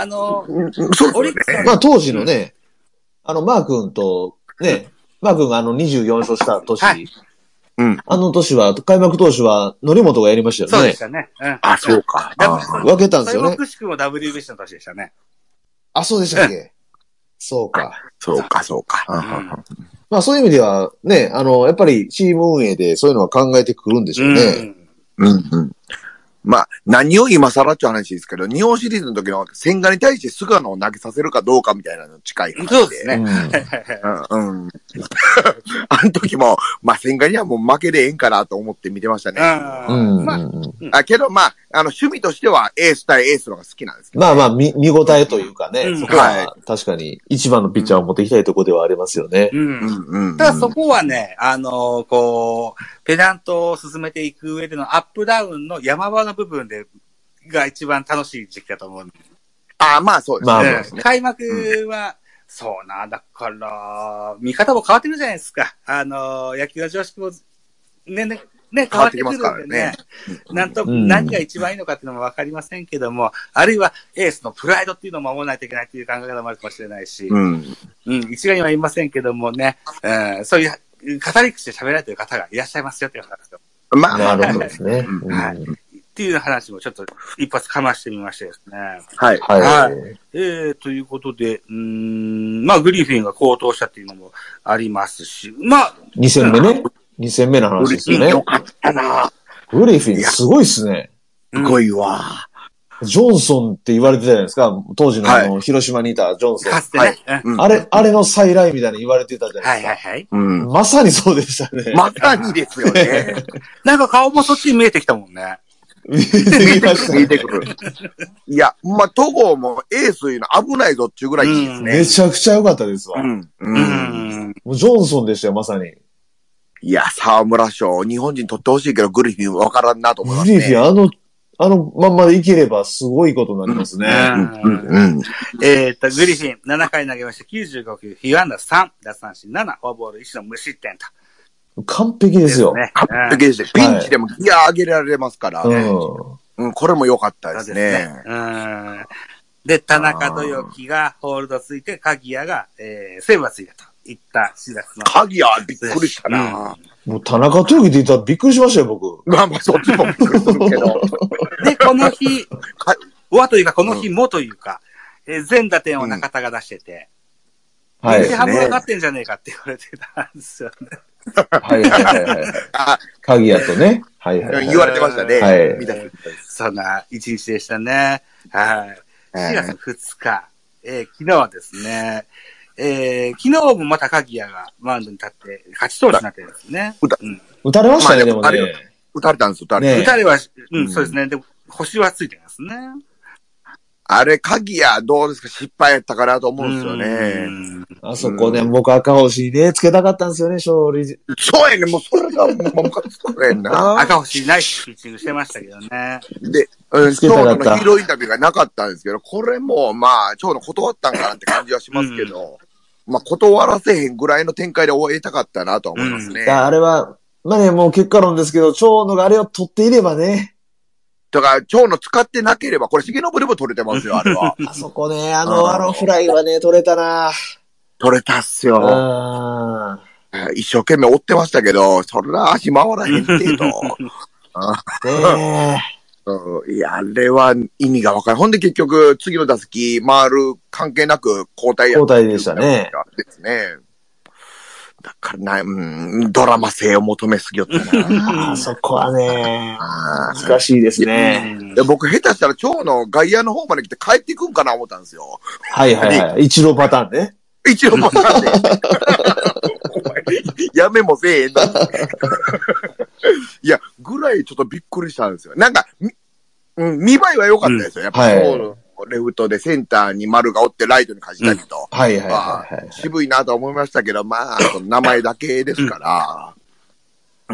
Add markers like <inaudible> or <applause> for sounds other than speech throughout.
あの、うんそうオリックスですね。まあ当時のね、あの、マー君と、ね、マー君があの24勝した年、はいうん。あの年は、開幕投手は、則本がやりましたよねそうでし。たね。うん。あ、そうか。だあ分けたんですよね。くしくも WBC の年でしたね。あ、そうでしたっけ？そうか。そうか、そうか。んまあそういう意味では、ね、あの、やっぱりチーム運営でそういうのは考えてくるんでしょうね。うんうん。まあ、何を今更っていう話ですけど、日本シリーズの時の千賀に対して菅野を投げさせるかどうかみたいなの近い話で。そうですね。うんうん、うん。あの時も、まあ、千賀にはもう負けでええんかなと思って見てましたね。うん。まあ、うんあけど、まあ、あの、趣味としてはエース対エースの方が好きなんですけど。まあまあ、見、見応えというかね、うんそこは確かに一番のピッチャーを持っていきたいところではありますよね。う。うんんうん。ただそこはね、あのこう、ペナントを進めていく上でのアップダウンの山場の部分で、が一番楽しい時期だと思うああ、まあそうですね。まあまあうん。開幕は、そうな、だから、見方も変わってくるじゃないですか。あの、野球の常識も、ね、ね、ね、変わってくるんでね。なんと、うん。何が一番いいのかっていうのもわかりませんけども、あるいはエースのプライドっていうのを守らないといけないっていう考え方もあるかもしれないし、うん。うん、一概には言いませんけどもね、うん、そういう語り口で喋られてる方がいらっしゃいますよっていう話をまあまあ、なるほどですね。はいっていう話もちょっと一発かましてみましてですね。はい。はい。はいえー、ということで、うーん、まあ、グリフィンが高騰したっていうのもありますし、まあ、2戦目ね。2戦目の話ですよねよ。かったな。グリフィンすごいっすね。すごいわ。ジョンソンって言われてたじゃないですか。当時のあの、は広島にいたジョンソン。かつてね。うんうんあれ、あれの再来みたいに言われてたじゃなはいいですか。はいはい。うん。まさにそうでしたね。まさにですよね。なんか顔もそっちに見えてきたもんね。見てきました見えてくる。いや、まあ、戸郷もエースいうの危ないぞっていうぐらいいいですね。めちゃくちゃ良かったですわ。うん。う。うんん。もうジョンソンでしたよ、まさに。いや、沢村賞、日本人取ってほしいけど、グリフィンわからんなと思いますね。グリフィン、あの、あのまんまでいければすごいことになりますね。うん、うん。えーっと、グリフィン、7回投げました。95球、被安打3、奪三振7、フォアボール1の無失点と。完璧ですよ。ね。完璧でした。ピンチでもギア上げられますから、ううん、これも良かったですそうですね。うん。で、田中豊樹がホールドついて、鍵谷が、えー、セーブがついたといった4月の。鍵はびっくりしたな。ん。もう田中豊樹って言ったらびっくりしましたよ、僕。まあまあ、そっちもびっくりするけど。で、この日はというか、この日もというか、えー全打点を中田が出してて、はい。日半分かかってんじゃねえかって言われてたんですよね。はいはいはいはい。<laughs> あ、鍵谷とね。はいはいはい。言われてましたね。はい見たそんな一日でしたね。はい。4え月2日、えー昨日はですね、えー昨日もまた鍵谷がマウンドに立って勝ち投手になってるんですね。うたうん。打たれましたね、まあでもね。打たれたんです、打たれた。ね打たれは、う、うんんそうですね。でも、星はついてますね。あれ、鍵やどうですか？失敗やったかなと思うんですようね。んあそこね、僕赤星にね、つけたかったんですよね、勝利。そうやね、もうそれがもうムカつくねんな。<laughs> 赤星ナイスピッチングしてましたけどね。で、うん、つけたかった長野のヒーローインタビューがなかったんですけど、これも、まあ、長野断ったんかなって感じはしますけど、まあ、断らせへんぐらいの展開で終えたかったなとは思いますね。いやあれは、まあね、もう結果論ですけど、長野があれを取っていればね、だから、長野使ってなければ、これ、重信でも取れてますよ、<laughs> あれは。あそこね、あうんの、あのフライはね、取れたな取れたっすうよ。ん。一生懸命追ってましたけど、それは足回らへん程度。<laughs> ね <laughs> うんいや、あれは意味がわからない。ほんで結局、次の打席回る関係なく交代や交代でしたね。ですね。だからな、うん、ドラマ性を求めすぎよったえ。な。あそこはね、難しいですね。で僕、下手したら今日の外野の方まで来て帰っていくんかな思ったんですよ。はいはいはい。一郎パターンね。一応またね。<laughs> お前やめもせえへんな。いや、ぐらいちょっとびっくりしたんですよ。なんか、みうん、見栄えは良かったですよ。やっぱ、はいレフトでセンターに丸がおってライトに勝ちたけど。はいはいまはいはいあ、。渋いなとは思いましたけど、まあ、名前だけですから、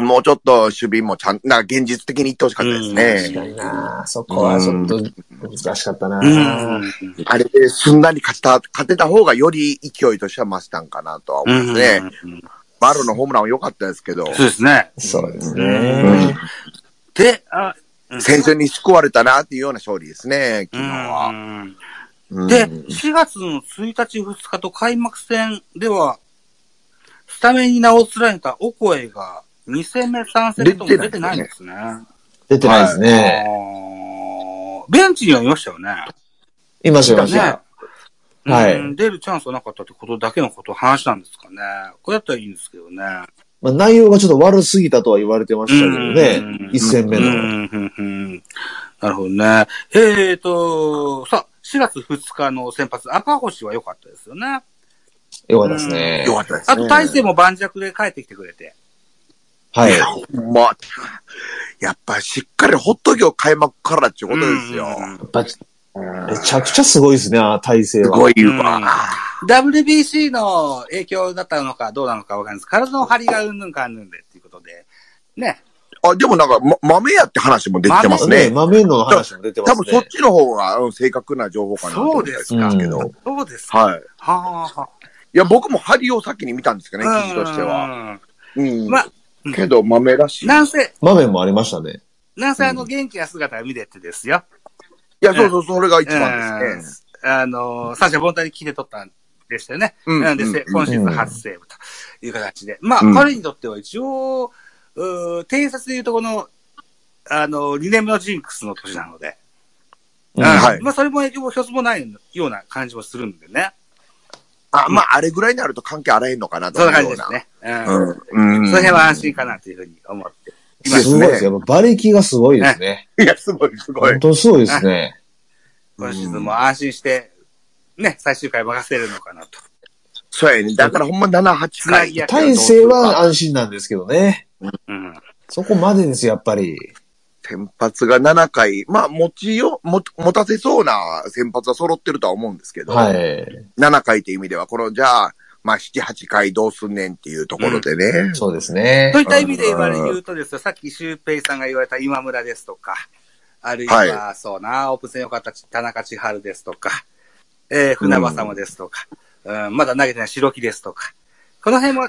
もうちょっと守備もちゃん、なんか現実的に言ってほしかったです確ね。かになそこはちょっと難しかったなうん。あれですんなり勝ちた、勝てた方がより勢いとしては増したんかなとは思いますね。丸のホームランは良かったですけど、そうですね。そうですうねん。で、あ、うん先生に救われたなっていうような勝利ですね、昨日うは。で、4月の1日2日と開幕戦では、スタメンに名を連ねたオコエが2戦目、3戦目とも出てないんですね。出てないですね。ベンチにはいましたよね。いました、いました。はいうん出るチャンスはなかったってことだけのことを話したんですかね。これだったらいいんですけどね。まあ、内容がちょっと悪すぎたとは言われてましたけどねうん。一戦目の。うんうんうんなるほどね。えーと、さあ、4月2日の先発、赤星は良かったですよね。よかったですね。よかったですね。あと、大勢も盤石で帰ってきてくれて。はい。まあ、やっぱしっかりほっときを開幕からっていうことですよ。うんやっぱめちゃくちゃすごいですね、あの体勢は。すごいわ。WBC の影響だったのかどうなのかわかんないです。体の張りがうんぬんかんぬんでっていうことで。ね。あ、でもなんか、ま、豆やって話も出てますね、ね。豆の話も出てますね。多分そっちの方がうん正確な情報かなと思ったりするんですけど。そうそうですか。はい。はあ、はいや、僕も針を先に見たんですけどね、あ。記事としては。は。うん。まあ、けど、豆らしい。いなんせ、豆もありましたね。なんせあの元気な姿が見れてですよ。や、そうそう、それが一番ですね。うんあの、三者凡退に聞いて取ったんでしたよね。うんなんで、今シーズン初セーブという形で。まあ、うん彼にとっては一応、うー偵察でいうとこの、あの、2年目のジンクスの年なので。うんうんはいまあ、それも影響も一つもないような感じもするんでね。あ、まあ、あれぐらいになると関係あらへんのかなとそんな。感じですね。うん。うん。うん。その辺は安心かなというふうに思っていますす。ごいですよ。馬力がすごいですね。いや、すごい、すごい本。当にすごいですね。今シーズンも安心して、ね、最終回任せるのかなと。そうやね。だからほんま7、8回。つなぎや体勢は安心なんですけどね。うん。そこまでです、やっぱり。先発が7回。まあ、持ちよ、も、持たせそうな先発は揃ってるとは思うんですけど。はい。7回って意味では、この、じゃあ、まあ、7、8回どうすんねんっていうところでね。そうですねと。いった意味で言われ、言うとですよ、さっきシュウペイさんが言われた今村ですとか、あるいは、はそうな、オープン戦良かった田中千春ですとか、えー、船場様ですとか、うん、まだ投げてない白木ですとか、この辺も、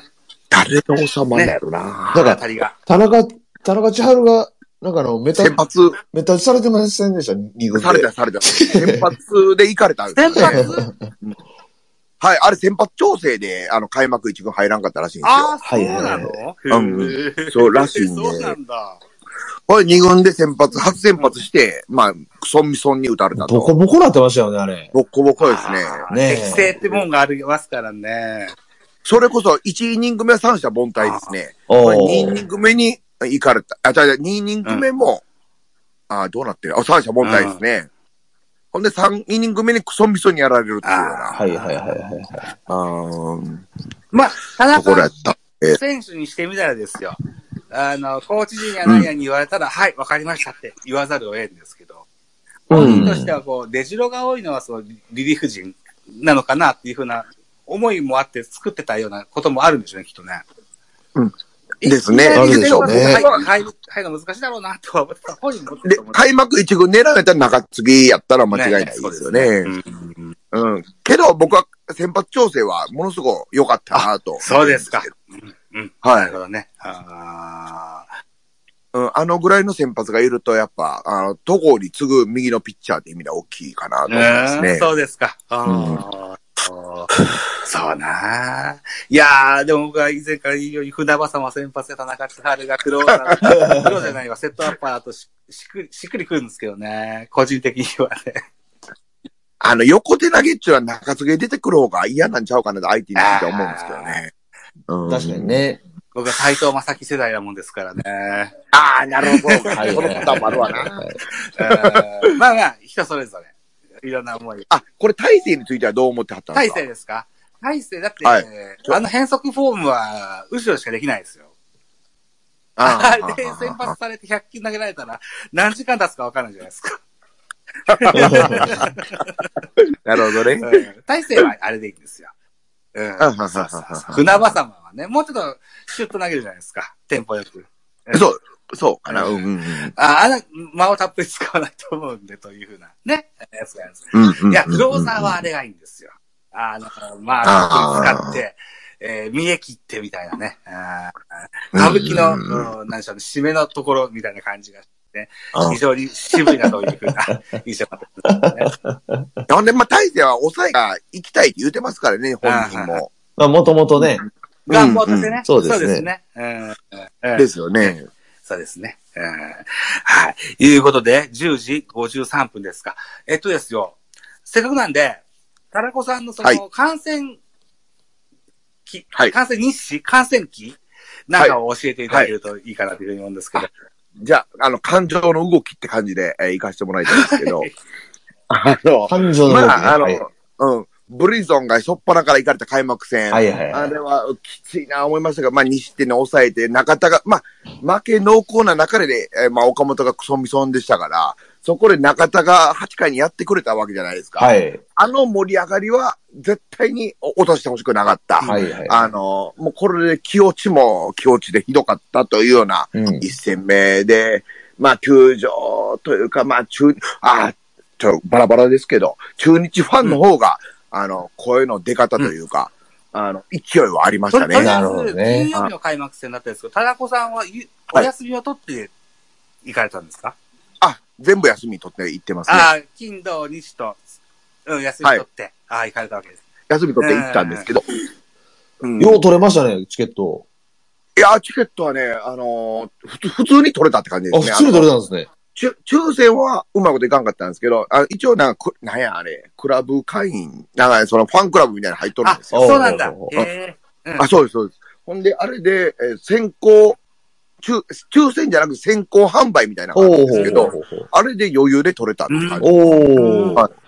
誰の王様だろうな。だから。田中、田中千春が、なんかあの、メタ、先発、メタされてませんでした、二軍で。された、された。<laughs> 先発で行かれたんですね。発はい、あれ先発調整で、あの、開幕一軍入らんかったらしいんですよ。ああ、そうなはいのうんそうらしいんでそうなんだ。これ二軍で先発、初先発して、まあ、ソンミソンに打たれたボコと。ボコなってましたよね、あれ。ボッコボコですね。ねえ適正ってもんがありますからね。それこそ、1イニング目は三者凡退ですね。おこれ2イニーング目に行かれた。あ、じゃあ、2イニング目も、ああ、どうなってる？あ、三者凡退ですね。ほんで、3イニング目にクソミソにやられるっていうような。はいはいはいはいはい。あーまあ、田ところや中った。えー選手にしてみたらですよ。あの、コーチ陣や何やに言われたら、はい、わかりましたって言わざるを得んですけど、本人としてはこう、出城が多いのはそのリリーフ陣なのかなっていうふうな思いもあって作ってたようなこともあるんでしょうね、きっとね。うんい。ですねあるでしょうねはい、入る、の難しいだろうなとは思ってた。本人もで開幕一軍狙われたら中継ぎやったら間違いないですよね。ねうんうん。けど、僕は先発調整はものすごく良かったなと。そうですか。うん。うん。はないるほどね。あうん、あのぐらいの先発がいると、やっぱ、あの、戸郷に次ぐ右のピッチャーって意味では大きいかなとー思いますね。うんそうですか。あーそうなあいやー、でも僕は以前から言うように、船場様先発で田中千春がクローザー、クローじゃないわ、セットアッパーだとししっくり、しっくりくるんですけどね。個人的にはね。あの、横手投げっちゅうのは中継ぎで出てくる方が嫌なんちゃうかなと相手について思うんですけどね。うん確かに。ね。僕は斎藤正樹世代なもんですからね。ああ、なるほど。はいパターンもあるわな。うんまあまあ、人それぞれ。いろんな思い。あ、これ大勢についてはどう思ってはったんですか？大勢ですか？大勢、だって、はいあの変則フォームは、後ろしかできないですよ。あ <laughs> あれ、先発されて100球投げられたら、何時間経つか分からないじゃないですか。<laughs> なるほどね。<laughs> うん大勢はあれでいいんですよ。うん。うそうそう船場様はね、もうちょっとシュッと投げるじゃないですか。テンポよく。そう、そうかな。うん。あ、あの、間をたっぷり使わないと思うんで、というふうな。ね。やつがあるんですうんうんいや、クローザーはあれがいいんですよ。あの、まあ使って、えー、見え切ってみたいなね。あー歌舞伎の、うんうん、なんでしょうね、締めのところみたいな感じがして。ねあ、非常に渋いなというふうな <laughs> 印象があったんですね。ほんで、まあ、大勢は抑えが行きたいって言ってますからね、本人も。まあ、もともとね。願望としてね。そうですねですよね。そうですね。うんはい。いうことで、10時53分ですか。えっとですよ、せっかくなんで、タラコさんのそはいの感染期、はい感染日誌、感染期なんかを教えていただけるといいかなというふうに思うんですけど。じゃあ、あの、感情の動きって感じで、えー、行かせてもらいたいんですけど。あの、感情の動きね。まあ、あの、はいうん。ブリゾンがしょっぱなから行かれた開幕戦。はいはいはいあれはきついな思いましたが、まあ、2失点に抑えて、中田が、まあ、負け濃厚な中で、えーまあ、岡本がクソミソンでしたから、そこで中田が8回にやってくれたわけじゃないですか。はい。あの盛り上がりは、絶対に落としてほしくなかった。はいはい。あの、もうこれで気落ちも気落ちでひどかったというようなうん。一戦目で、まあ、球場というか、まあ、中、あ、ちょ、バラバラですけど、中日ファンの方が、あの、声の出方というか、あの、勢いはありましたね。なるほどず、ね金曜日の開幕戦だったんですけど、タラコさんはゆお休みを取って行かれたんですか、あ、全部休み取って行ってますね。ああ、金、土、日と、うん、休み取って、ああ、行かれたわけです。休み取って行ったんですけど。うんよう取れましたね、チケット。いや、チケットはね、あのー普通、普通に取れたって感じであ、すね。普通に取れたんですね。抽抽選はうまいこといかんかったんですけど、あ一応なんか、くなんやあれ、クラブ会員、なんかそのファンクラブみたいなの入っとるんあ、ですよ。そうなんだあ、そうです、そうです。ほんで、あれで、えー先行、抽、抽選じゃなくて先行販売みたいな感じですけど、あれで余裕で取れたって感じ,、おー。はい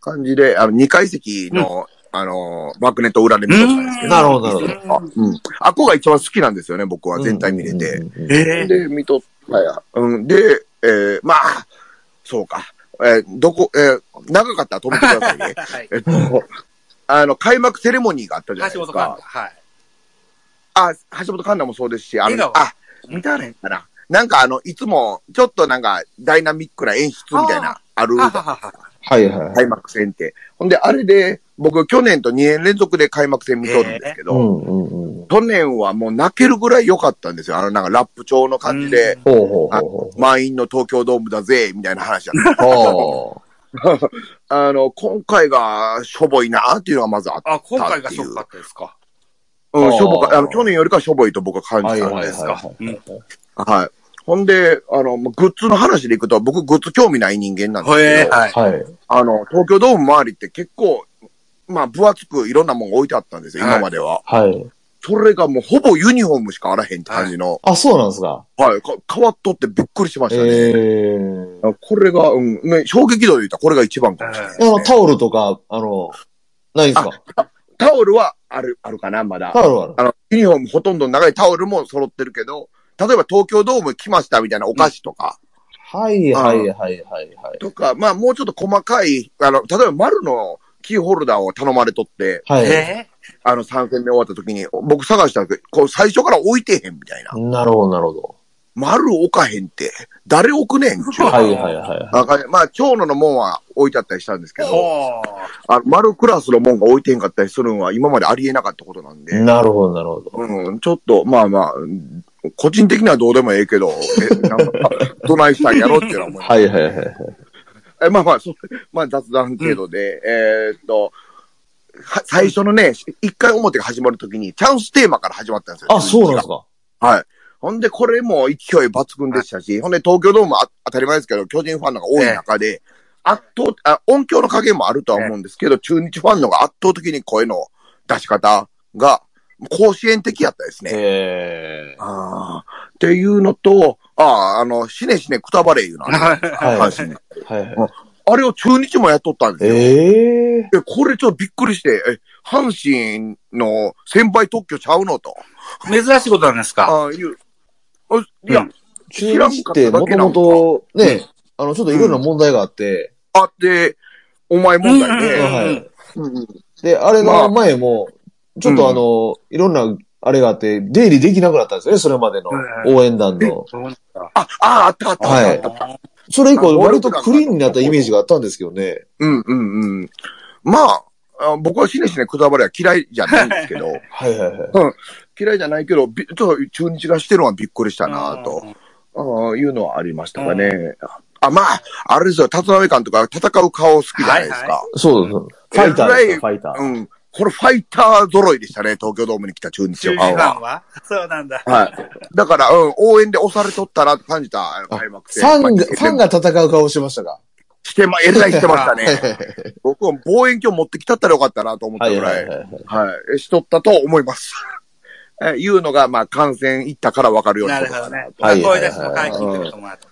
感じで、あの、2階席の、あのー、バックネット裏で見とったんですけど。なるほど、なるほど。あ、うん。あっこが一番好きなんですよね、僕は全体見れて。うんうんうんへえ。で、見とったや。うん。で、えー、まあ、そうか。えーどこ、えー長かったら止めてくださいね。<laughs> はい。えっと、あの、開幕セレモニーがあったじゃない橋ですか。本環奈。はい。あ、橋本環奈もそうですし、あの、あ、見たねかな。なんかあの、いつも、ちょっとなんか、ダイナミックな演出みたいな、あるはいはい。開幕戦って。ほんで、あれで、僕、去年と2年連続で開幕戦見とるんですけど、うんうんうん。去年はもう泣けるぐらい良かったんですよ。あの、なんかラップ調の感じで、ほうほうほうほう。満員の東京ドームだぜ、みたいな話だった。<laughs> ほ <laughs> あの、今回がしょぼいなっていうのがまずあった。あ、今回がショックかったですか。うん、しょぼか、あの、去年よりかしょぼいと僕は感う。はいじたはいはいんですが。はい。はい。ほんで、あの、グッズの話でいくと、僕グッズ興味ない人間なんですけど、はい。はい。あの、東京ドーム周りって結構、まあ、分厚くいろんなもん置いてあったんですよ、はい今までは。はい。それがもうほぼユニフォームしかあらへんって感じの、あ、そうなんですか。はい、か変わっとってびっくりしましたね。ええ。これが、うん、ね、衝撃度で言ったらこれが一番かもしれないね、あの、タオルとか、あの、ないんですか？タオルはある、あるかな、まだ。タオルはある。あの、ユニフォームほとんどの中にタオルも揃ってるけど、例えば東京ドーム来ましたみたいなお菓子とか、はいはいはいはいはい。とか、まあもうちょっと細かい、あの、例えば丸のキーホルダーを頼まれとって、はい。えあの3戦目終わった時に、僕探したけど、こう最初から置いてへんみたいな。なるほどなるほど。丸置かへんって、誰置くねんちゅう。<laughs> はいはいはい。まあ、長野の門は置いてあったりしたんですけー、ど、ほあの丸クラスの門が置いてへんかったりするのは今までありえなかったことなんで、なるほどなるほど。うん、ちょっと、まあまあ、個人的にはどうでもええけど、え、なんか、<laughs> どないしたんやろっていうのは思います。はいはいはいはい。えまあまあ、そう、まあ雑談程度で、えーっと、は最初のね、一回表が始まるときに、チャンステーマから始まったんですよ。あ、そうなんですか。はい。ほんで、これも勢い抜群でしたし、ほんで、東京ドームは当たり前ですけど、巨人ファンのが多い中で、圧倒、あ、音響の加減もあるとは思うんですけど、中日ファンのが圧倒的に声の出し方が、甲子園的やったですね。ええ。ああ。っていうのと、ああ、あの、しねしねくたばれいうのう。は、い阪神のはいはい。あれを中日もやっとったんですよ。ええ。え、これちょっとびっくりして、え、阪神の先輩特許ちゃうのと。珍しいことなんですか？ああ、いう。あいや、うん。中日ってもともと、ね、あの、ちょっといろんな問題があって、あって、お前問題うん。ね。はい。うんで、あれのまあ。前も、ちょっとあの、いろんな、あれがあって、出入りできなくなったんですよね、それまでの応援団の。あ、あ、あったあったはい。それ以降、割とクリーンになったイメージがあったんですけどね。うんうんうん。まあ、あ僕はしねしねくたばれは嫌いじゃないんですけど、<laughs> はいはいはい。嫌いじゃないけど、びちょっと中日がしてるのはびっくりしたなと。ああいうのはありましたかね。あ、まあ、あれですよ、立浪監督は戦う顔好きじゃないですか。はそうそう。ファイターですよ、ファイター。うん。これファイター揃いでしたね、東京ドームに来た中日中日のファンは？はそうなんだ。はい。だから、うん、応援で押されとったなって感じた、開幕戦。ファンが、まあファンが戦う顔してましたか？してま、えらいしてましたね。僕も望遠鏡持ってきたったらよかったなと思ったぐらい。はいはいはいはい。はい。しとったと思います。えいうのが、まあ、感染いったからわかるようなななるほどね。と。はい声出しも解禁ってこともあって。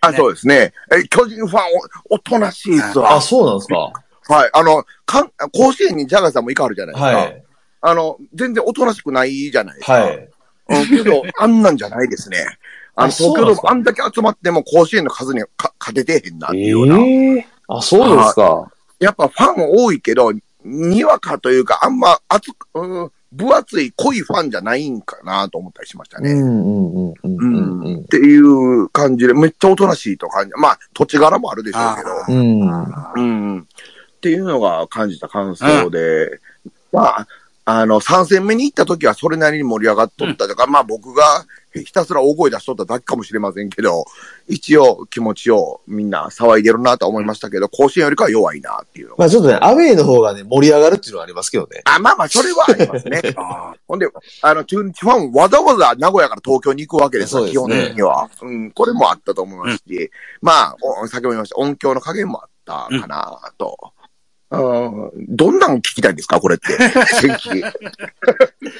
あ、そうですね。え、巨人ファンお、おとなしいっすわ。あ、そうなんですかはい。あの、かん、甲子園にジャガーさんも行かはるじゃないですか。はい。あの、全然おとなしくないじゃないですか。はい。うん。けど、<laughs> あんなんじゃないですね。あの、あそう東京ドームなんですかあんだけ集まっても甲子園の数にか勝ててへんなってえいうような。えあ、そうですか。やっぱファン多いけど、にわかというか、あんま熱く、うん、分厚い濃いファンじゃないんかなと思ったりしましたね。うんうんうんうんうんうんっていう感じで、めっちゃおとなしいと感じ。まあ、土地柄もあるでしょうけど。あうん。うん。っていうのが感じた感想で、まあ、あの、3戦目に行った時はそれなりに盛り上がっとったとか、まあ僕がひたすら大声出しとっただけかもしれませんけど、一応気持ちをみんな騒いでるなとは思いましたけど、甲子園よりかは弱いなっていう。まあちょっとね、アウェイの方がね、盛り上がるっていうのはありますけどね。あ、まあまあ、それはありますね。<laughs> あほんで、あの、中日ファンわざわざ名古屋から東京に行くわけですよ、ね基本的には。うん、これもあったと思いますし、まあ、お先ほど言いました、音響の加減もあったかなと。うん、どんなん聞きたいんですか？これって。<laughs>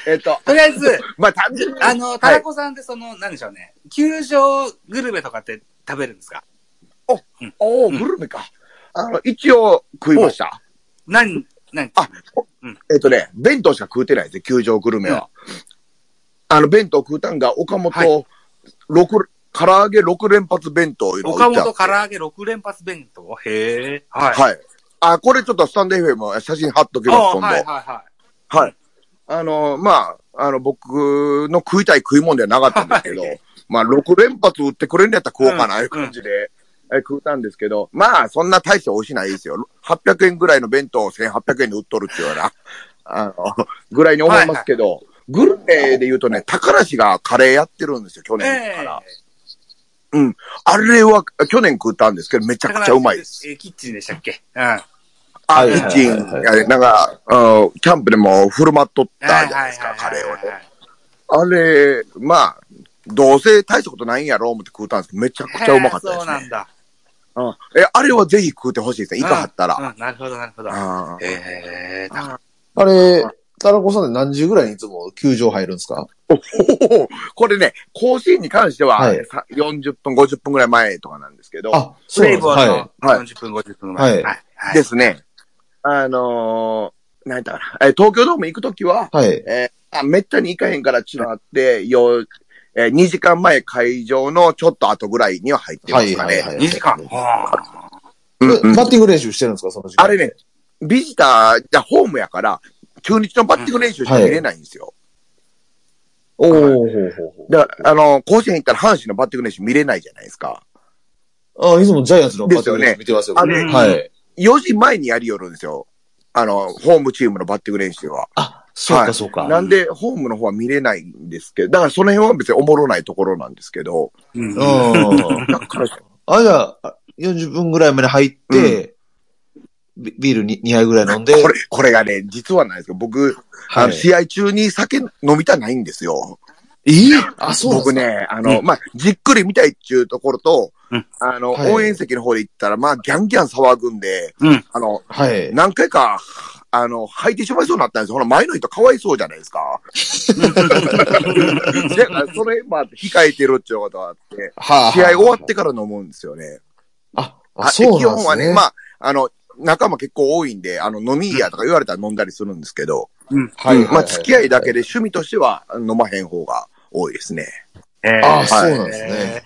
えっと、とりあえず、<laughs> まあ単純に。あの、タラコさんってその、なんでしょうね。球場グルメとかって食べるんですか？おおグルメか。あの、一応食いました。何、何あえっとね、弁当しか食うてないですね、球場グルメは。あの、弁当食うたんが、岡本、はい六唐揚げ6連発弁当いうのを岡本唐揚げ6連発弁当？へえ。はい。はい。あ、これちょっとスタンド FM 写真貼っときあます、今度。はいはい。はいはい。あの、まあ、あの、僕の食いたい食い物ではなかったんですけど、<laughs> はいまあ、6連発売ってくれんのやったら食おうかな、うんいう感じで、え食うたんですけど、まあ、そんな大して美味しないですよ。800円ぐらいの弁当を1800円で売っとるっていうような、<laughs> あの、ぐらいに思いますけど、グルメで言うとね、宝市がカレーやってるんですよ、去年かえら。あれは、去年食ったんですけど、めちゃくちゃうまいです。えーキッチンでしたっけ？うん。あ、はいキッチン、あれなんか、うんキャンプでも振る舞っとったじゃないですか、カレーをね。あれ、まあ、どうせ大したことないんやろう思って食うたんですけど、めちゃくちゃうまかったですね。そうなんだ。うんえ、あれはぜひ食うてほしいですね。イカはったら。うんうんなるほど、なるほど。あーええー、あれ、タラコさんで何時ぐらいにいつも球場入るんですか？おほほほこれね、甲子園に関しては、はいさ40分、50分ぐらい前とかなんですけど、あ、プレイボールはい40分、50分前。はいはい。はいですね。あのー、なんやったかな。え、東京ドーム行くときは、い。はい。えーあ、めったに行かへんからちゅうのあって、よ、えー、2時間前会場のちょっと後ぐらいには入ってますかね。はいはいはい2時間。バッティング練習してるんですかその時間。あれね、ビジター、じゃホームやから、中日のバッティング練習しか見れないんですよ。おー、ほうほうほう。だから、あの、甲子園行ったら阪神のバッティング練習見れないじゃないですか。あ、いつもジャイアンツのバッティング練習見てますよ。ですよねあれはい。4時前にやりよるんですよ。あの、ホームチームのバッティング練習は。あ、そうはいかそうか。なんで、ホームの方は見れないんですけど、だからその辺は別におもろないところなんですけど、い。うんうん。だから、あ、じゃあ、あ40分ぐらいまで入って、ビビールに2杯ぐらい飲んで、これ、これがね、実はないですけど、僕、あの、はい試合中に酒飲みたないんですよ。えあ、そう僕ね、あの、うんまあ、じっくり見たいっていうところと、うんあの、はい応援席の方で行ったら、まあ、ギャンギャン騒ぐんで、うん。あの、はい。何回か、あの、吐いてしまいそうになったんですよ。ほら、前の人かわいそうじゃないですか。だから、それ、まあ、控えてるっていうことがあって、はあ試合終わってから飲むんですよね。あ、あ、そうなんですね。基本はね、まあ、あの、仲間結構多いんで、あの、飲み屋とか言われたら飲んだりするんですけど、うん。はい、うんまあ、付き合いだけで趣味としては飲まへん方が多いですね。えーあ、はいそうなんですね。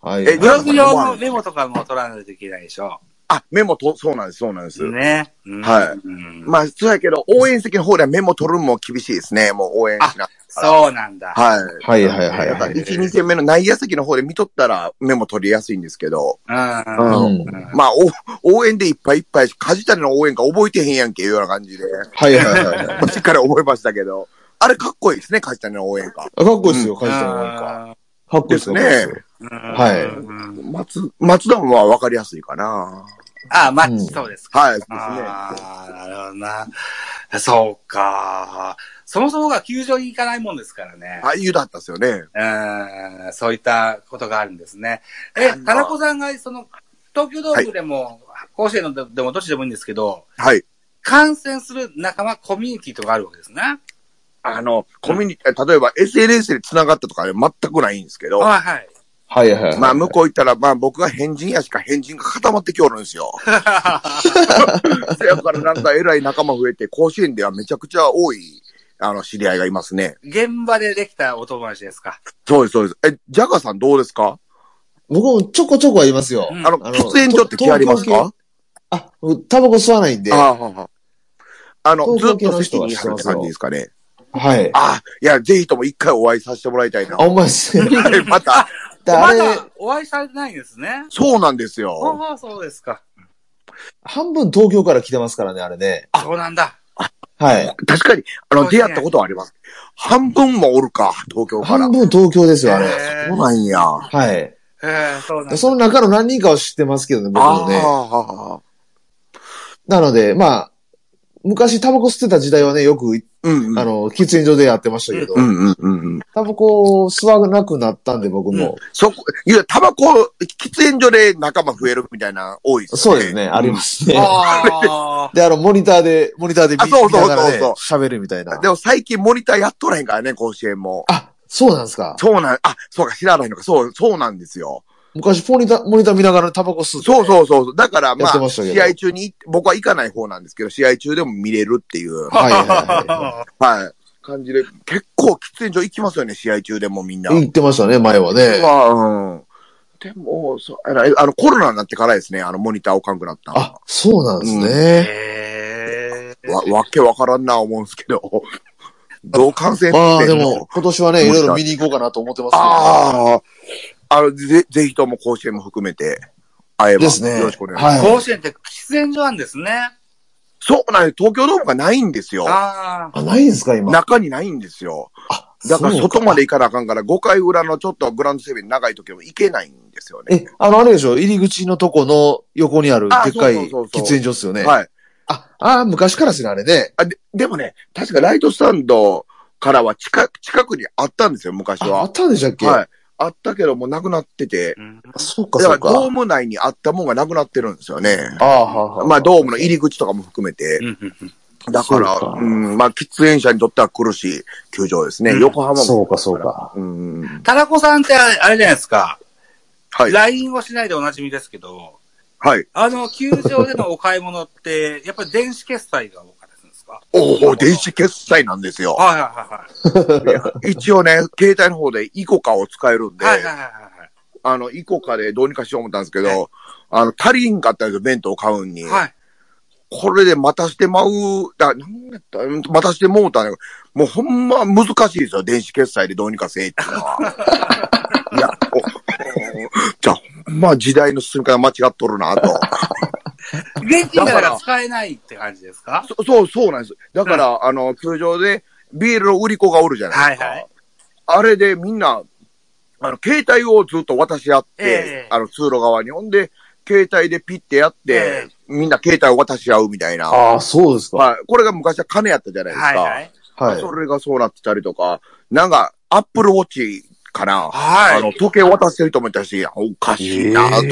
はい。えブログ用のメモとかも取らないといけないでしょ。あ、メモと、そうなんです、そうなんです。ね。うんはいうんまあ、そうやけど、応援席の方ではメモ取るのも厳しいですね。もう応援しな。そうなんだ。はい。はいはいはいだからはい。1、2戦目の内野席の方で見とったらメモ取りやすいんですけど、うん。まあ、お応援でいっぱいいっぱいし、梶谷の応援か覚えてへんやんけいうような感じで、はいはいはい <laughs> しっかり覚えましたけど、あれかっこいいですね、梶谷の応援歌。あかっこいいですよ、梶谷の応援歌。あかっこいいですよ。ですねはいうん松、松田もはわかりやすいかな。ああ、マッうんチ、そうですか。はい、ですね。ああ、なるほどな。そうか。そもそもが球場に行かないもんですからね。ああいうだったですよね。うん、そういったことがあるんですね。え、田中さんが、その、東京ドームでも、甲子園のでもどっちでもいいんですけど、はい。観戦する仲間、コミュニティとかあるわけですね。あの、コミュニティ、例えば SNS で繋がったとかね、全くないんですけど、はいはい。はいはいはい。まあ、向こう行ったら、まあ、僕が変人やしか変人が固まってきおるんですよ。<laughs> そやからなんか偉い仲間増えて、甲子園ではめちゃくちゃ多い、あの、知り合いがいますね。現場でできたお友達ですか？そうです、そうです。え、ジャガーさんどうですか？僕もちょこちょこはいますよ。うんあの、喫煙所って気あります東かあ、僕タバコ吸わないんで。ああ、はああの、ずっと席に入感じですかね。はい。ああ、いや、ぜひとも一回お会いさせてもらいたいな。あ、お前ですね。はいまた、ま <laughs> であれ、だお会いされてないんですね。そうなんですよ。ああ、そうですか。半分東京から来てますからね、あれね。そうなんだ。はい。確かに、あの、出会ったことはあります。半分もおるか、東京から半。分東京ですよ、あれ。へそうなんや。あはい。ええそうなんだ。その中の何人かは知ってますけどね、僕もね。あ、なので、まあ、昔タバコ吸ってた時代はね、よく、うんうん。あの、喫煙所でやってましたけど、うんうんうんうん。タバコを吸わなくなったんで、僕も。そこ、いや、タバコ、喫煙所で仲間増えるみたいな、多いですね。そうですね、ありますね。ああ。<laughs> で、あの、モニターで、モニターで見あそうそう見ながらねそう喋るみたいな。でも最近モニターやっとらへんからね、甲子園も。あ、そうなんですか。そうなん、あ、そうか、知らないのか、そう、そうなんですよ。昔モニター、モニター見ながらタバコ吸って。そうそうそう。だからまあ、ま試合中に、僕は行かない方なんですけど、試合中でも見れるっていう、はいはいははい、感じで、結構喫煙所行きますよね、試合中でもみんな。い。言ってましたね、前はね。まあ、うん。でも、そうあの、あのコロナになってからですね、あの、モニターをかんくなったのあ、そうなんですね。へえ。わ、わけわからんな思うんですけど。<laughs> どう感染してんの？まあでも、今年はね、いろいろ見に行こうかなと思ってますけど。ああ、あの、ぜ、ぜひとも甲子園も含めて、会えば、ですね。よろしくお願いします。はい。甲子園って喫煙所なんですね。そうなんです。東京ドームがないんですよ。ああ。あ、ないんですか、今？中にないんですよ。あ、だからそう外まで行かなあかんから、5回裏のちょっとグランドセブン長い時も行けないんですよね。え、あの、あれでしょ？入り口のとこの横にあるあでっかいそうそうそうそう喫煙所っすよね。はい。あ、あ昔からですね、あれね。あででもね、確かライトスタンドからは近く、近くにあったんですよ、昔あ、あはっ。たんでしたっけ？はい。あったけど、もうなくなってて。そうか、だからそうか。ドーム内にあったもんがなくなってるんですよね。ああ、はあはあまあドームの入り口とかも含めて。だから、そうかうん、まあ喫煙者にとっては苦しい球場ですね。うん横浜も。そうか、そうか。うん。タラコさんってあれあれじゃないですか。はい。LINE をしないでおなじみですけど、はい。あの、球場でのお買い物って、やっぱり電子決済がおお、電子決済なんですよ。はいはいはい一応ね、携帯の方でイコカを使えるんで、はい。はいはいはいはい。あの、イコカでどうにかしよう思ったんですけはいど、あの、足りんかったんですよ、弁当買うんに。はい。これで待たしてまう、だ、なんやった待たしてもうたね。もうほんま難しいですよ、電子決済でどうにかせえっていうのは。<laughs> いや、おおじゃあ、ほんま時代の進み方間違っとるなと。現金だから使えないって感じですか？そそう、そうなんです。だから、あの、球場でビールの売り子がおるじゃないですか。はいはいあれでみんな、あの、携帯をずっと渡し合って、ええあの、通路側に。ほんで、携帯でピッてやって、えみんな携帯を渡し合うみたいな。ああ、そうですか。はい。これが昔は金やったじゃないですか。はいはい。はい。それがそうなってたりとか、なんか、アップルウォッチかな。はいあの、時計を渡してる人もいたし、おかしいなと、ええ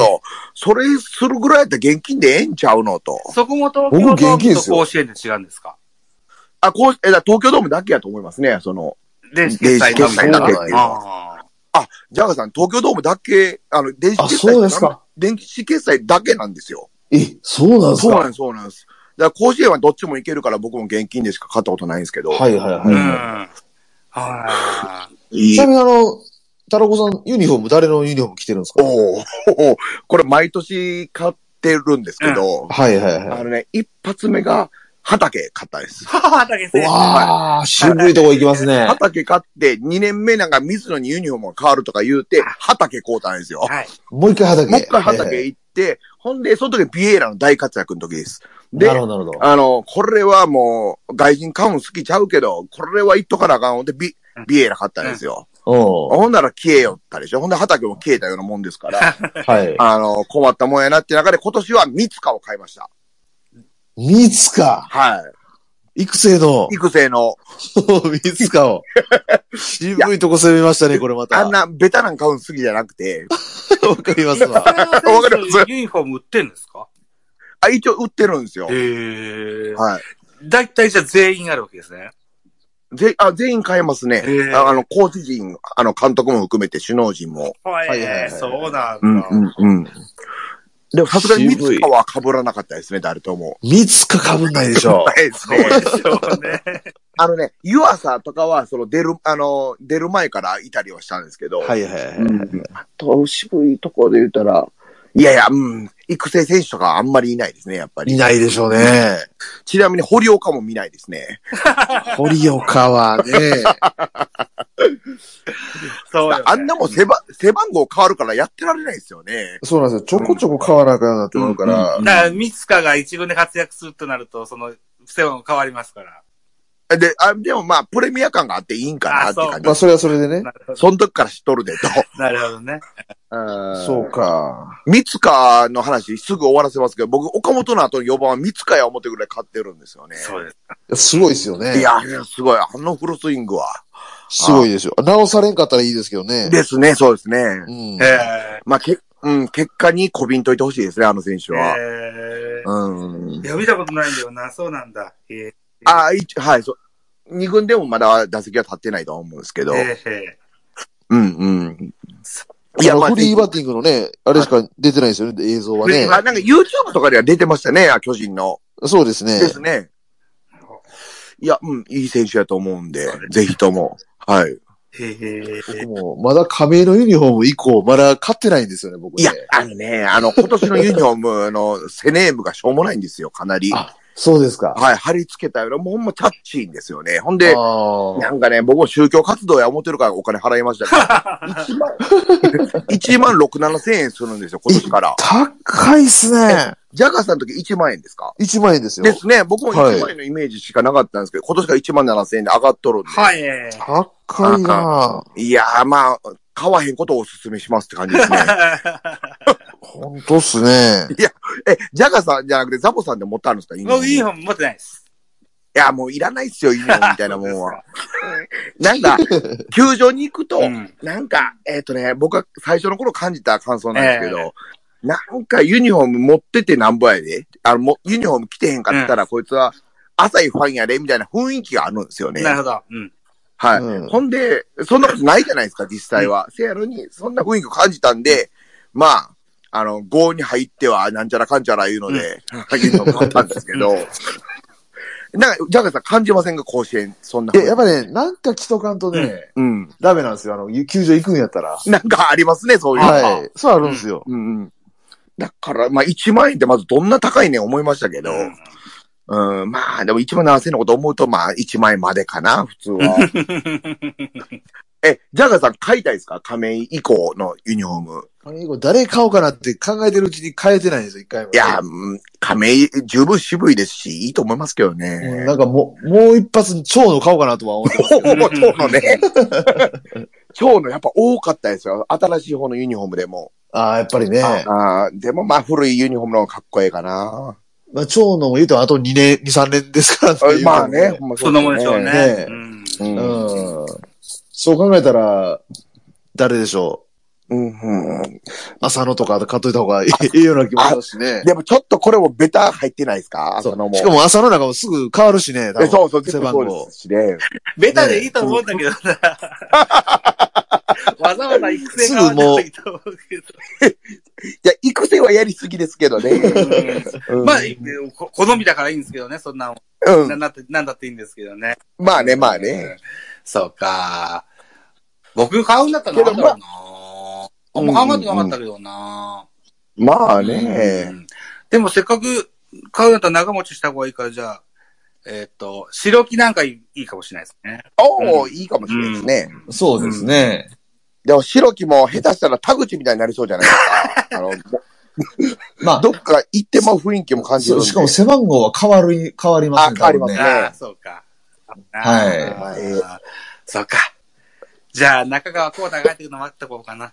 それするぐらいやったら現金でええんちゃうのと。そこも東京ド僕現ームと金ですよ甲子園で違うんですか？あ、こう、え、だ東京ドームだけやと思いますね、その。電子決済だけっていう。ああ、ジャガーさん、東京ドームだけ、あの、電子決済あそうですか電子決済だけなんですよ。え、そうなんですか？そうなんです、そうなんです。だから甲子園はどっちも行けるから僕も現金でしか買ったことないんですけど。はいはいはい。ーうん。はいいちなみにあの、タラコさん、ユニフォーム、誰のユニフォーム着てるんですか？おーおー <laughs> これ毎年買ってるんですけど、はいはいはい。あのね、一発目が畑買ったです。い。<laughs> 畑先生。わあ、渋いとこ行きますね。<laughs> 畑買って、2年目なんか水野にユニフォームが変わるとか言うて、畑買うたんですよ。はい。もう一回畑。もう一回はい畑行って、ほんで、その時ビエラの大活躍の時です。でなる、ほどなるほど。あの、これはもう、外人買うん好きちゃうけど、これは言っとかなあかんほんで、ビ、ビエラ買ったんですよ。おほんなら消えよったでしょ？ほんで畑も消えたようなもんですから、<laughs> はい。あの、困ったもんやなって中で今年は三塚を買いました。三つか。は育成の？い。。育成の、<laughs> 三つかを。渋いとこ攻めましたね、これまた。あんなベタなん買うん好きじゃなくて、<laughs> わかりますわ。わかります？ユニフォーム売ってんですか？あ、一応売ってるんですよ。へえ。はい。だいたいじゃあ全員あるわけですね。ぜあ全員買えますね。ああの、コーチ陣、あの、監督も含めて首脳陣も。はいはいはいそうなんうん、だ。うん、うん。でもさすがに三塚は被らなかったですね、誰とも。三つか被んないでしょ。はいですそうね。でしょうね。あのね、湯浅とかは、その出る、あの、出る前からいたりはしたんですけど。はいはいはい。うん。あと、渋いところで言ったら、いやいや、うん、育成選手とかはあんまりいないですね、やっぱり。いないでしょうね。ちなみに堀岡も見ないですね。<laughs> 堀岡はね。<laughs> そうよねあんなもん背番背番号変わるからやってられないですよね。そうなんですよ。ちょこちょこ変わらなくなってくるから。うんだから、三塚が一軍で活躍するとなると、その、世話も変わりますから。で、あでもまあ、プレミア感があっていいんかなって感じまあ、。それはそれでね。その時から知っとるでと。なるほどね。<laughs> そう。か。三塚の話すぐ終わらせますけど、僕、岡本の後の4番は三塚や思ってぐらい勝ってるんですよね。そうです。すごいですよね。いや、すごい。あのフルスイングは。すごいですよ。直されんかったらいいですけどね。ですね、そうですね。うん。えまあ、け、うん、結果にこびんといてほしいですね、あの選手ー、は。えー。うんい。や、見たことないんだよな。そうなんだ。えあ、一はい、そう。二軍でもまだ打席は立ってないとは思うんですけー、ど。えうん、うん。いや、フリーバッティングのね、あれしか出てないですよね、映像はね。あ、なんか YouTube とかでは出てましたね、巨人の。そうですね。ですね。いや、うん、いい選手やと思うんで、ぜひとも。はい。僕もまだ亀井のユニフォーム以降、まだ買ってないんですよね、僕ね。いや、あのね、あの、今年のユニフォームのセネームがしょうもないんですよ、かなり。あそうですか。はい、貼り付けたような、もうほんまキャッチーんですよね。ほんで、あなんかね、僕も宗教活動や思ってるからお金払いましたけど、<laughs> 1万、1万6、7千円するんですよ、今年から。高いっすね。ジャガーさんの時1万円ですか？1万円ですよ。ですね。僕もはい1万円のイメージしかなかったんですけど、今年から1万7千円で上がっとるんで。はい。えー高いなぁ。いやー、まあ、買わへんことをお勧めしますって感じですね。<laughs> ほんとっすね。<laughs> え、ジャガーさんじゃなくてザボさんで持ってあるんですかユニフォーム僕、ユニフォーム持ってないです。いや、もういらないっすよ、ユニフォームみたいなもんは。<laughs> なんか、球場に行くと、うんなんか、えっ、とね、僕は最初の頃感じた感想なんですけど、えなんかユニフォーム持っててなんぼやで、あの、もユニフォーム着てへんかったら、こいつは浅いファンやで、みたいな雰囲気があるんですよね。なるほど。うん。はい、うんほんで、そんなことないじゃないですか、実際は。せやのに、そんな雰囲気を感じたんで、まあ、あの、5に入っては、なんちゃらかんちゃら言うので、ユニフォーム買ったんですけど、<laughs> なんか、ジャガーさん感じませんか？甲子園、そんな。いや、やっぱね、なんか着とかんとね、うん。ダメなんですよ。あの、球場行くんやったら。なんかありますね、そういうのが。はい。そうあるんですよ。うんうん。だから、まあ、1万円ってまずどんな高いねん思いましたけど、うん、まあ、でも1万7000円のこと思うと、まあ、1万円までかな、普通は。<laughs> え、ジャガーさん買いたいですか？亀井以降のユニフォーム。亀井これ誰買おうかなって考えてるうちに変えてないんですよ、一回も。いや、うん亀井十分渋いですし、いいと思いますけどうんね。なんかもう、もう一発、蝶の買おうかなとは思ってます。<laughs> 蝶のね。<laughs> 蝶のやっぱ多かったですよ。新しい方のユニフォームでも。ああ、やっぱりね。あーでもまあ古いユニフォームの方がかっこええかな。まあ、蝶野も言うとあと2年、2、3年ですからまあね。。そんなもんでしょうね。ねうんうん。うん。そう考えたら、誰でしょう？んうんう。浅野とか買っといた方がいいような気もしますしね。でもちょっとこれもベタ入ってないですか？そ浅野も。うしかも浅野なんかもすぐ変わるしね。えそうそう、背番号で。すしね。ベタでいいと思うんだけどな。わざわざ育成変わってもいいと思うけど。<laughs> いや、育成はやりすぎですけどね。うんまあ、こ好みだからいいんですけどね、そんな、うん。なんだって、なんだっていいんですけどね。まあね、まあね。そうか。僕買うんだったらなんだろうな。あんま考えてなかったけどな。まあうね。んでもせっかく買うんだったら長持ちした方がいいから、じゃあ、えっ、と、白木なんかいいいいかもしれないですね。おお、いいかもしれないですね。そうですね。でも、白木も下手したら田口みたいになりそうじゃないですか。あの、<laughs> まあ、どっか行ってまう雰囲気も感じるしかも背番号は変わる、変わりますね。あ変わりますねああ、そうか。はいあーそうか。じゃあ、中川幸太が帰ってくるの待ってこうかな。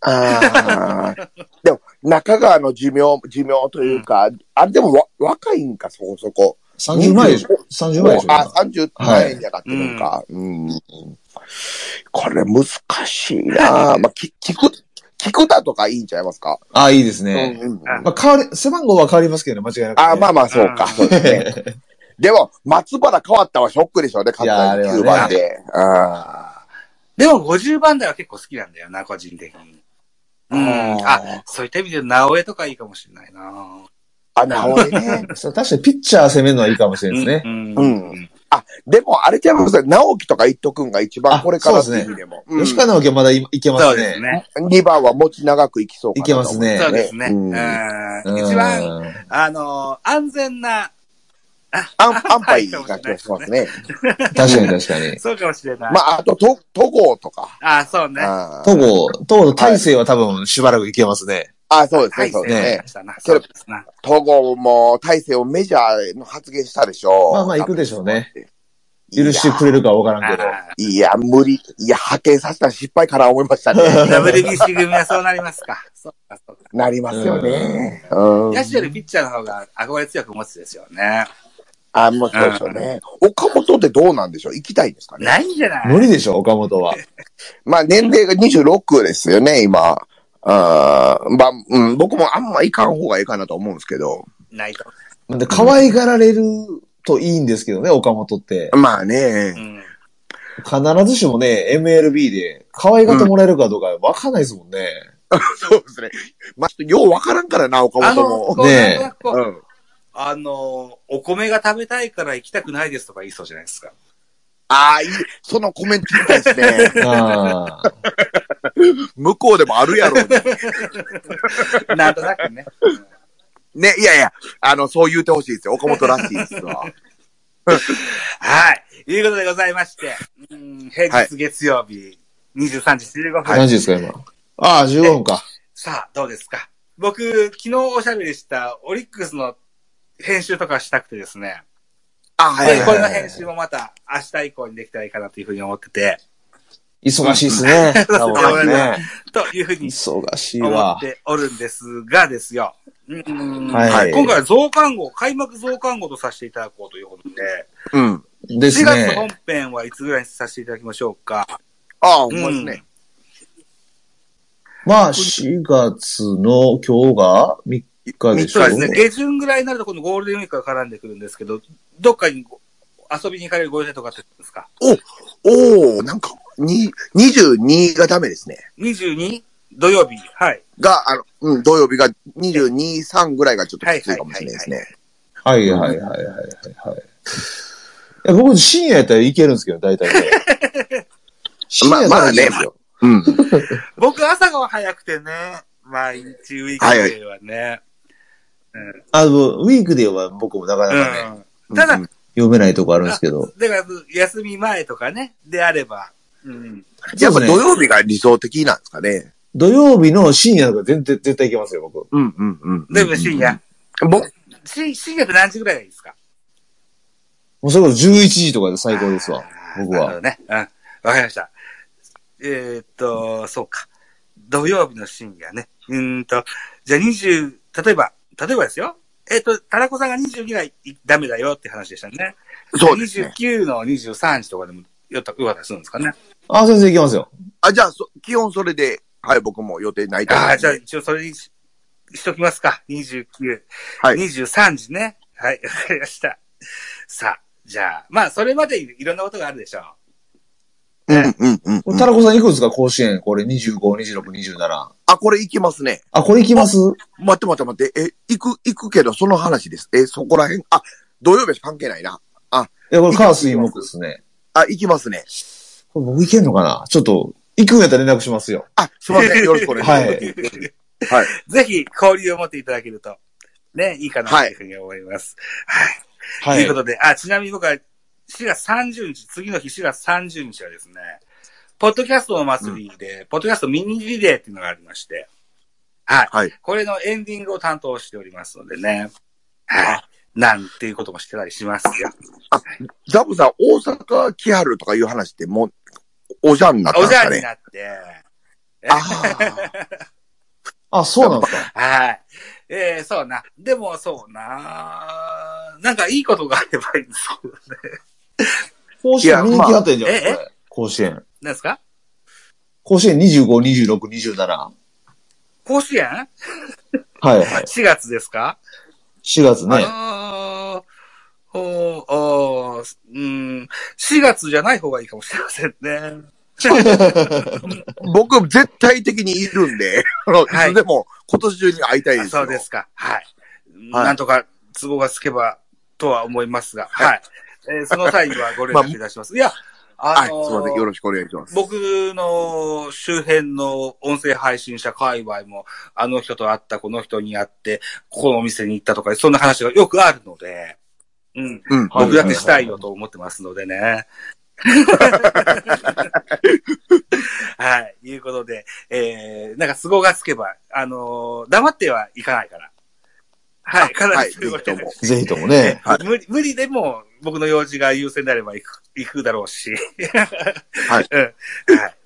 ああ。<laughs> でも、中川の寿命、寿命というか、あ、でもわ、若いんか、そこそこ。30前でしょ ?30 前でしょあ、30前に上がってるのか。うん。これ難しいな <laughs> まあ、き、聞く、聞くだとかいいんちゃいますか？あ、いいですね。うんうんうんあまあ、変わり、背番号は変わりますけどね、間違いなく、ね。あ、まあまあ、そうか。うんそうですね。でも、松原変わったはショックでしょうね、いやあれはね9番で。あでも、50番台は結構好きなんだよな、個人的に。うん。あそういった意味で、直江とかいいかもしれないな。あ。あ、なおね。<laughs> そう確かにピッチャー攻めるのはいいかもしれないですね。うん。うんあ、でも、あれちゃいます直樹とか一斗くんが一番これからっていう意味でも。うん吉川直樹はまだいいけますそうですね。ね。2番は持ち長くいきそうかなと思いけますねそうですね。うんうん一番、あの、安全な、あアン、アンパイな気がしますね。<laughs> 確かに確かに。そうかもしれない。まあ、あと、と、戸郷とか。あ、そうね。戸郷、戸郷の大勢は多分しばらくいけますね。あ、そうですね、はい、そうですね。そうですな。戸郷も大勢をメジャーの発言したでしょまあまあ行くでしょうね。許してくれるかわからんけど。あいや、無理。いや、派遣させたら失敗かな思いましたね。ー WBC 組はそうなりますか。<laughs> そうか、そうか。なりますよね。うん。野手よりピッチャーの方が憧れ強く持つですよね。あ、もうそうですよね。岡本ってどうなんでしょう？行きたいんですかね？ないんじゃない？無理でしょ、岡本は。<laughs> まあ、年齢が26ですよね、今。あーまあ、うん、僕もあんま行かん方がいいかなと思うんですけど。ないと。で、可愛がられるといいんですけどね、岡本って。まあねう。ん。必ずしもね、MLB で可愛がってもらえるかどうかわかんないですもんね。<laughs> そうですね。まあ、ちょっとようわからんからな、岡本も。ねえうん。あの、お米が食べたいから行きたくないですとか言いそうじゃないですか。ああ、いい。そのコメント聞きたいですね。ああ。向こうでもあるやろうね。<laughs> なんとなくね。ね、いやいや、あの、そう言うてほしいですよ。岡本らしいですわ。<laughs> はい。いうことでございまして、うん平日月曜日、23時15分。何時ですか、今？ああ、15分か。さあ、どうですか？僕、昨日おしゃべりしたオリックスの編集とかしたくてですね。あ、はで、これのはい。編集もまた明日以降にできたらいいかなというふうに思ってて、忙しいっすね。ね。というふうに忙しい思わっ。ておるんですがですよ。うんはい今回は増刊号、開幕増刊号とさせていただこうということで、うん。です4月本ね。編はいつぐらいにさせていただきましょうか？ああ、ほんまですね。まあ、4月の今日が3日でしょそうですね。下旬ぐらいになるとこのゴールデンウィークが絡んでくるんですけど、どっかにご遊びに行かれるご予定とかってですか？おおなんか、に、22がダメですね。?22? 土曜日。はい。が、あの、うん、土曜日が22、3ぐらいがちょっときついかもしれないですね。はいはいはいはいはいはい。いや僕、深夜やったらいけるんですけど、大体ね。<laughs> 深夜やったらいけるんですよ。うん。僕朝が早くてね、毎日ウィークデーはね。あの、ウィークデーは僕もなかなかね、うん。ただ、うん読めないとこあるんですけど。だから、休み前とかね、であれば、うん。やっぱ土曜日が理想的なんですかね。土曜日の深夜とか全然絶対いけますよ、僕。うん、うん、うん。土曜日の深夜。僕、し深夜って何時ぐらいがいいですか？もうそれこそ11時とかで最高ですわ。僕は。なるほどね。うん。わかりました。えーっと、そうか。土曜日の深夜ね。うーんと、じゃあ20、例えば、例えばですよ。えーっと、タラコさんが22がいダメだよって話でしたね。そうですね。29の23時とかでもよった、よかったりするんですかね。あ、全然いけますよ。あ、じゃあ、そ基本それで、はい、僕も予定ないとあじゃあ一応それにししときますか。29。はい23時ね。はい、わかりました。さあ、じゃあ、まあ、それまでいろんなことがあるでしょう。うん、うん、うんうん。タラコさんいくんですか甲子園。これ？25、26、27。あ、これ行きますね。あ、これ行きます？待って待って待って。え、行く、行くけど、その話です。え、そこら辺？あ、土曜日は関係ないな。いや、これカースイモクですね。あ、行きますね。これ僕行けんのかな？ちょっと、行くんやったら連絡しますよ。あ、すいません。よろしくお願いします。は <laughs> はい。ぜひ交流を持っていただけると、ね、いいかなというふうに思います。はい。はい。ということで、あ、ちなみに僕は4月30日、次の日4月30日はですね、ポッドキャストの祭りで、ポッドキャストミニリレーっていうのがありまして、はい。はい。これのエンディングを担当しておりますのでね、はい。なんていうこともしてたりしますよ。ザブさん、大阪来はるとかいう話ってもう、おじゃんになったんおですかね？じゃんになって、ああ、そうなんですか。はい。えー、そうな。でも、そうな。なんかいいことがあればいいんですけどね。<laughs> 甲子園見に来はったんじゃないいやまあですか。甲子園。何ですか？甲子園25、26、27。甲子園？はいはい。?4 月ですか？4月ね。あーおーおーうん、4月じゃない方がいいかもしれませんね。<laughs> 僕、絶対的にいるんで、はいでも今年中に会いたいですよ。そうですか。はい。はいなんとか都合がつけばとは思いますが、はい。えーその際にはご連絡いたします。いや、はい、あのーすみません。よろしくお願いします。僕の周辺の音声配信者界隈も、あの人と会った、この人に会って、ここのお店に行ったとか、そんな話がよくあるので、うん。うん。はい僕だってしたいよと思ってますのでね。はい。いうことで、えー、なんか都合がつけば、あのー黙ってはいかないから。はい。かなはいぜひともぜひともね。はい無理、無理でも僕の用事が優先であれば行く、行くだろうし。<laughs> はい。うん。はい。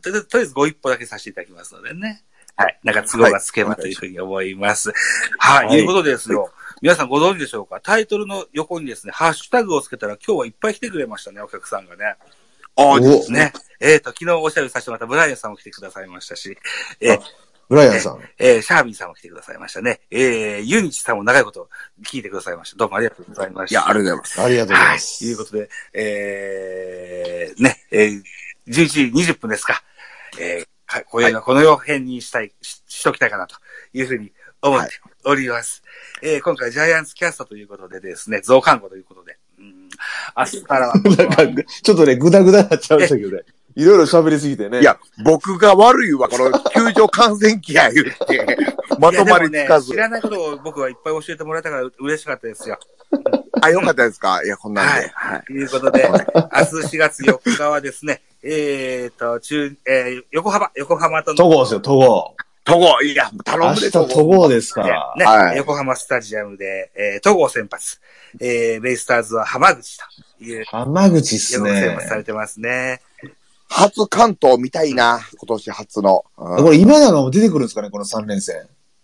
とりあえずとりあえずご一歩だけさせていただきますのでね。はい。なんか都合がつけばというふうに思います。はい。はいいうことですよ。皆さんご存知でしょうか？タイトルの横にですね、ハッシュタグをつけたら今日はいっぱい来てくれましたね、お客さんがね。ああ、おですね。えっ、と、昨日おしゃべりさせてもらったブライアンさんも来てくださいましたし、えーブライアンさん。えーシャービーさんも来てくださいましたね。えーユニチさんも長いこと聞いてくださいました。どうもありがとうございました。いや、ありがとうございます。ありがとうございはい。ます。ということで、えー、ね、えー、11時20分ですか。えー、はい、こういうの、このよう辺にしたい、し、しときたいかなというふうに思っております。えー、今回ジャイアンツキャストということでですね、増刊号ということで、うん、明日からは <laughs> ちょっとね、ぐだぐだになっちゃいましたけどね。いろいろ喋りすぎてね。いや、僕が悪いわ、この球場観戦記や言って、<laughs> まとまりつかずね、知。らないことを僕はいっぱい教えてもらえたから嬉しかったですよ。あ、よかったですか？いや、こんなんはで。はい。ということで、明日4月4日はですね、<laughs> えーと、中、えー、横浜、横浜との戸郷ですよ、戸郷。戸郷、いや、頼明日むで、戸郷ですかね、はい横浜スタジアムで、えー、戸郷先発。えー、ベイスターズは浜口という、浜口っす横先発さね。れてますね。初関東見たいな、今年初の。うんこれ今永も出てくるんですかね、この3連戦。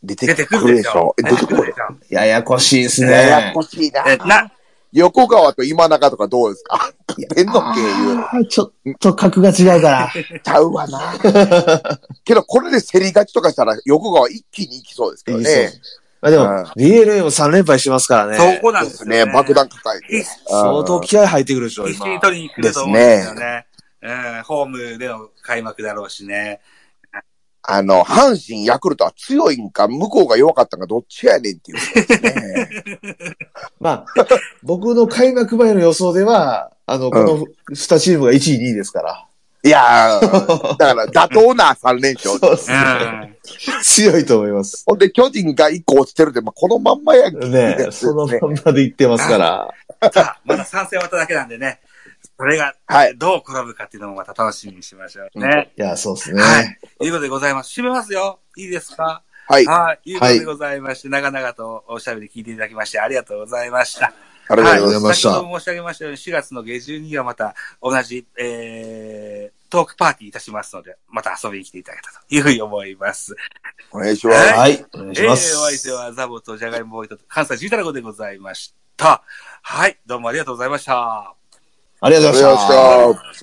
出て出てくくるでしょるでしょ。。出てくるでしょ。ややこしいですややね。こしいな。えな、横川と今中とかどうですか？天の経由。あーちょっと格が違うから。ちゃうわな。<laughs> けど、これで競り勝ちとかしたら、横川一気に行きそうですけどいいそうね。まあでもうん DNA も3連敗してますからね。そこなんでですね。爆弾抱えて。相当気合入ってくるでしょ、必死に今。取りに来ると思うんですよね。うん、ホームでの開幕だろうしね。あの、阪神、ヤクルトは強いんか、向こうが弱かったんか、どっちやねんっていうことですね。<laughs> まあ、僕の開幕前の予想では、あの、この2チームが1位、2位ですから。いやー、だから、<laughs> 妥当な3連勝。そうですうね。ん。強いと思います。ほんで、巨人が1個落ちてるって、まあ、このまんまやんけ。ねそのまんまでいってますから。さあ、まだ3戦終わっただけなんでね。それが、はい。どう転ぶかっていうのもまた楽しみにしましょうね。いや、そうですね。はい。ということでございます。締めますよ。いいですか？はい。あはい。いうことでございまして、長々とおしゃべり聞いていただきまして、ありがとうございました。ありがとうございました先ほど申し上げましたように、4月の下旬にはまた同じ、えー、トークパーティーいたしますので、また遊びに来ていただけたというふうに思います。お願いします。はいはい。お願いえー、します。お相手はザボとジャガイモボーイと関西ジータラゴでございました。はい。どうも。ありがとうございました。ありがとうございました。